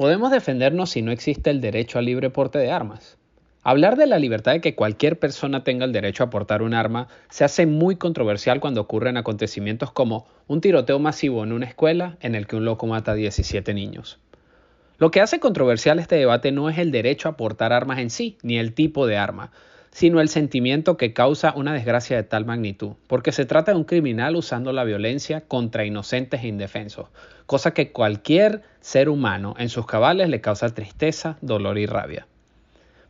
Podemos defendernos si no existe el derecho al libre porte de armas. Hablar de la libertad de que cualquier persona tenga el derecho a portar un arma se hace muy controversial cuando ocurren acontecimientos como un tiroteo masivo en una escuela en el que un loco mata a 17 niños. Lo que hace controversial este debate no es el derecho a portar armas en sí, ni el tipo de arma, sino el sentimiento que causa una desgracia de tal magnitud, porque se trata de un criminal usando la violencia contra inocentes e indefensos, cosa que cualquier ser humano en sus cabales le causa tristeza, dolor y rabia.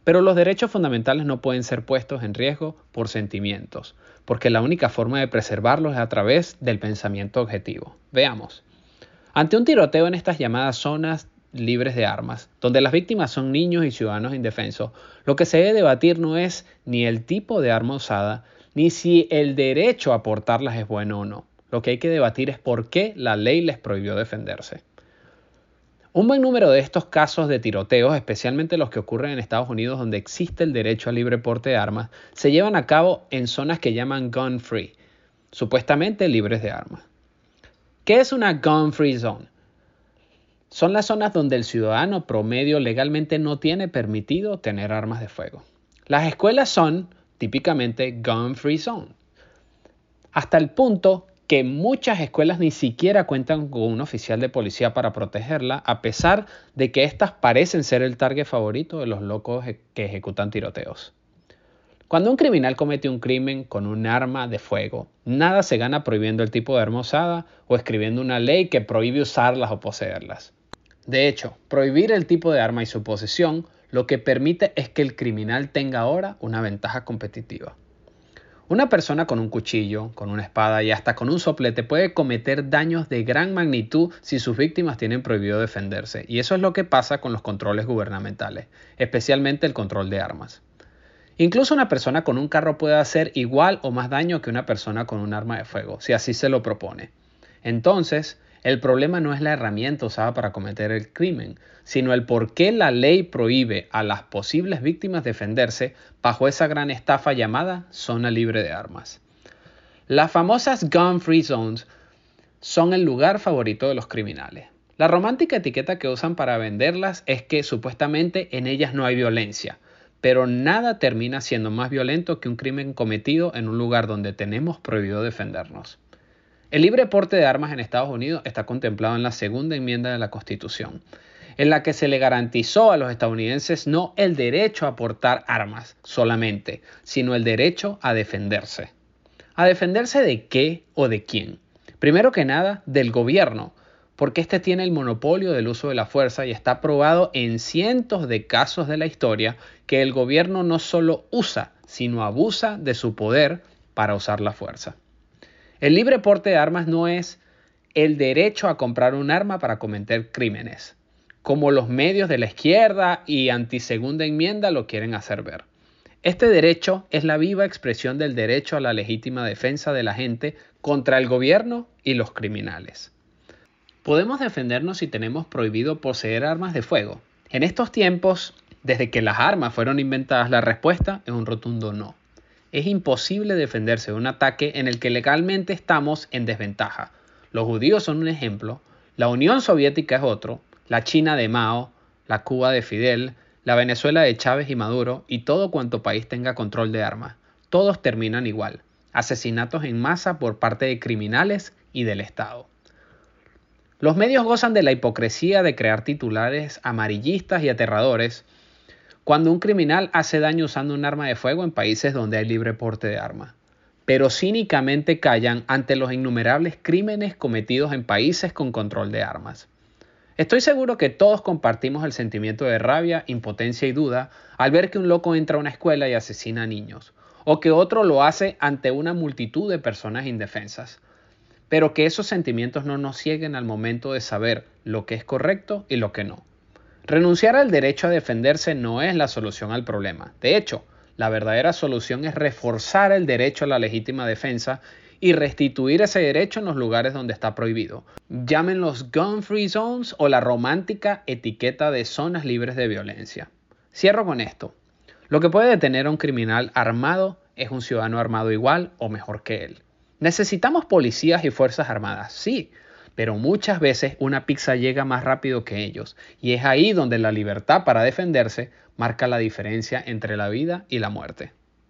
Pero los derechos fundamentales no pueden ser puestos en riesgo por sentimientos, porque la única forma de preservarlos es a través del pensamiento objetivo. Veamos. Ante un tiroteo en estas llamadas zonas libres de armas, donde las víctimas son niños y ciudadanos indefensos, lo que se debe debatir no es ni el tipo de arma usada, ni si el derecho a portarlas es bueno o no. Lo que hay que debatir es por qué la ley les prohibió defenderse. Un buen número de estos casos de tiroteos, especialmente los que ocurren en Estados Unidos donde existe el derecho al libre porte de armas, se llevan a cabo en zonas que llaman gun free, supuestamente libres de armas. ¿Qué es una gun free zone? Son las zonas donde el ciudadano promedio legalmente no tiene permitido tener armas de fuego. Las escuelas son típicamente gun free zone, hasta el punto que muchas escuelas ni siquiera cuentan con un oficial de policía para protegerla, a pesar de que éstas parecen ser el target favorito de los locos que ejecutan tiroteos. Cuando un criminal comete un crimen con un arma de fuego, nada se gana prohibiendo el tipo de arma usada o escribiendo una ley que prohíbe usarlas o poseerlas. De hecho, prohibir el tipo de arma y su posesión lo que permite es que el criminal tenga ahora una ventaja competitiva. Una persona con un cuchillo, con una espada y hasta con un soplete puede cometer daños de gran magnitud si sus víctimas tienen prohibido defenderse. Y eso es lo que pasa con los controles gubernamentales, especialmente el control de armas. Incluso una persona con un carro puede hacer igual o más daño que una persona con un arma de fuego, si así se lo propone. Entonces, el problema no es la herramienta usada para cometer el crimen, sino el por qué la ley prohíbe a las posibles víctimas defenderse bajo esa gran estafa llamada zona libre de armas. Las famosas gun free zones son el lugar favorito de los criminales. La romántica etiqueta que usan para venderlas es que supuestamente en ellas no hay violencia, pero nada termina siendo más violento que un crimen cometido en un lugar donde tenemos prohibido defendernos. El libre porte de armas en Estados Unidos está contemplado en la segunda enmienda de la Constitución, en la que se le garantizó a los estadounidenses no el derecho a portar armas solamente, sino el derecho a defenderse. ¿A defenderse de qué o de quién? Primero que nada, del gobierno, porque éste tiene el monopolio del uso de la fuerza y está probado en cientos de casos de la historia que el gobierno no solo usa, sino abusa de su poder para usar la fuerza. El libre porte de armas no es el derecho a comprar un arma para cometer crímenes, como los medios de la izquierda y antisegunda enmienda lo quieren hacer ver. Este derecho es la viva expresión del derecho a la legítima defensa de la gente contra el gobierno y los criminales. Podemos defendernos si tenemos prohibido poseer armas de fuego. En estos tiempos, desde que las armas fueron inventadas, la respuesta es un rotundo no es imposible defenderse de un ataque en el que legalmente estamos en desventaja. Los judíos son un ejemplo, la Unión Soviética es otro, la China de Mao, la Cuba de Fidel, la Venezuela de Chávez y Maduro y todo cuanto país tenga control de armas. Todos terminan igual, asesinatos en masa por parte de criminales y del Estado. Los medios gozan de la hipocresía de crear titulares amarillistas y aterradores cuando un criminal hace daño usando un arma de fuego en países donde hay libre porte de armas, pero cínicamente callan ante los innumerables crímenes cometidos en países con control de armas. Estoy seguro que todos compartimos el sentimiento de rabia, impotencia y duda al ver que un loco entra a una escuela y asesina a niños, o que otro lo hace ante una multitud de personas indefensas. Pero que esos sentimientos no nos cieguen al momento de saber lo que es correcto y lo que no. Renunciar al derecho a defenderse no es la solución al problema. De hecho, la verdadera solución es reforzar el derecho a la legítima defensa y restituir ese derecho en los lugares donde está prohibido. Llámenlos gun free zones o la romántica etiqueta de zonas libres de violencia. Cierro con esto. Lo que puede detener a un criminal armado es un ciudadano armado igual o mejor que él. Necesitamos policías y fuerzas armadas, sí, pero muchas veces una pizza llega más rápido que ellos, y es ahí donde la libertad para defenderse marca la diferencia entre la vida y la muerte.